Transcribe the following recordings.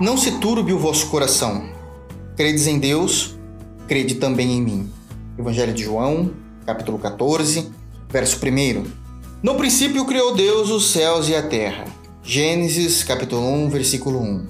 Não se turbe o vosso coração. Credes em Deus, crede também em mim. Evangelho de João, capítulo 14, verso 1. No princípio criou Deus os céus e a terra. Gênesis, capítulo 1, versículo 1.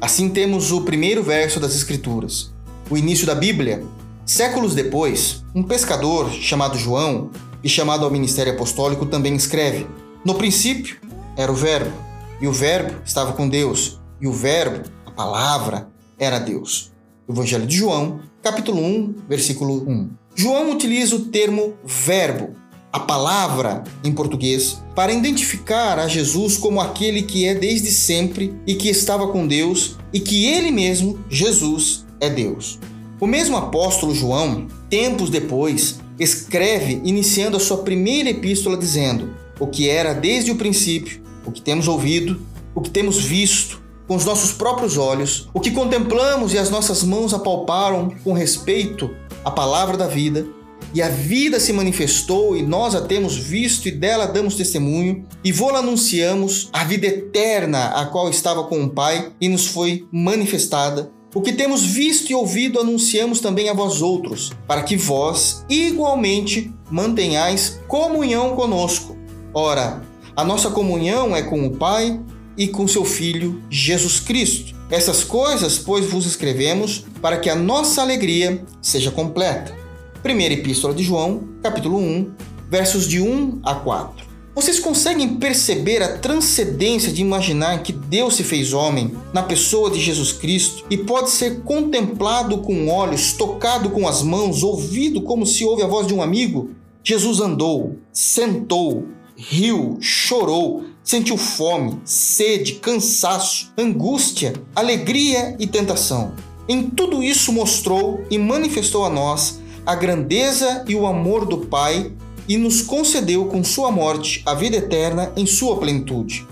Assim temos o primeiro verso das Escrituras, o início da Bíblia. Séculos depois, um pescador chamado João e chamado ao ministério apostólico também escreve: No princípio era o Verbo, e o Verbo estava com Deus, e o Verbo, a palavra, era Deus. Evangelho de João, capítulo 1, versículo 1. João utiliza o termo verbo, a palavra em português, para identificar a Jesus como aquele que é desde sempre e que estava com Deus e que ele mesmo, Jesus, é Deus. O mesmo apóstolo João, tempos depois, escreve iniciando a sua primeira epístola dizendo: O que era desde o princípio, o que temos ouvido, o que temos visto com os nossos próprios olhos, o que contemplamos e as nossas mãos apalparam com respeito à palavra da vida, e a vida se manifestou e nós a temos visto e dela damos testemunho, e vô-la anunciamos, a vida eterna a qual estava com o Pai e nos foi manifestada. O que temos visto e ouvido anunciamos também a vós outros, para que vós igualmente mantenhais comunhão conosco. Ora, a nossa comunhão é com o Pai e com seu Filho Jesus Cristo. Essas coisas, pois, vos escrevemos para que a nossa alegria seja completa. Primeira Epístola de João, capítulo 1, versos de 1 a 4. Vocês conseguem perceber a transcendência de imaginar que Deus se fez homem na pessoa de Jesus Cristo e pode ser contemplado com olhos, tocado com as mãos, ouvido como se ouve a voz de um amigo? Jesus andou, sentou, riu, chorou, sentiu fome, sede, cansaço, angústia, alegria e tentação. Em tudo isso mostrou e manifestou a nós a grandeza e o amor do Pai e nos concedeu com sua morte a vida eterna em sua plenitude.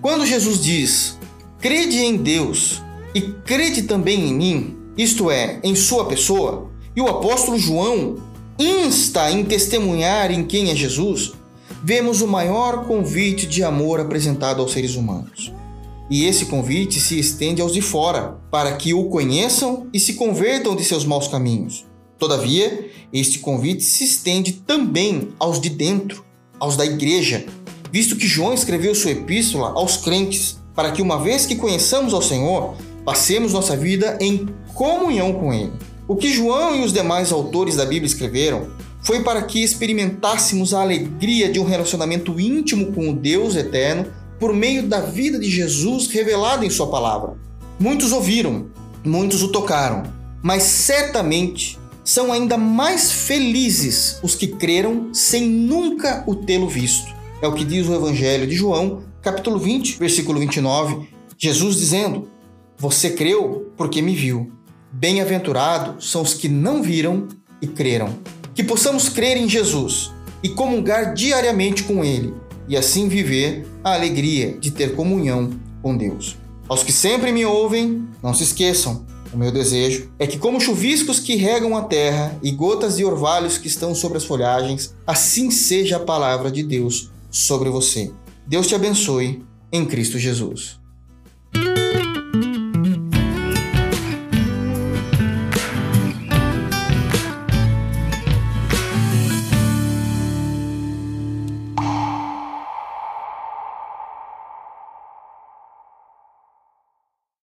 Quando Jesus diz: "Crede em Deus e crede também em mim", isto é, em sua pessoa, e o apóstolo João insta em testemunhar em quem é Jesus, vemos o maior convite de amor apresentado aos seres humanos. E esse convite se estende aos de fora, para que o conheçam e se convertam de seus maus caminhos. Todavia, este convite se estende também aos de dentro, aos da igreja, visto que João escreveu sua epístola aos crentes, para que uma vez que conheçamos ao Senhor, passemos nossa vida em comunhão com Ele. O que João e os demais autores da Bíblia escreveram foi para que experimentássemos a alegria de um relacionamento íntimo com o Deus eterno por meio da vida de Jesus revelada em Sua palavra. Muitos ouviram, muitos o tocaram, mas certamente são ainda mais felizes os que creram sem nunca o tê-lo visto. É o que diz o Evangelho de João, capítulo 20, versículo 29. Jesus dizendo: Você creu porque me viu. Bem-aventurados são os que não viram e creram. Que possamos crer em Jesus e comungar diariamente com Ele, e assim viver a alegria de ter comunhão com Deus. Aos que sempre me ouvem, não se esqueçam, o meu desejo é que, como chuviscos que regam a terra e gotas de orvalhos que estão sobre as folhagens, assim seja a palavra de Deus sobre você. Deus te abençoe em Cristo Jesus.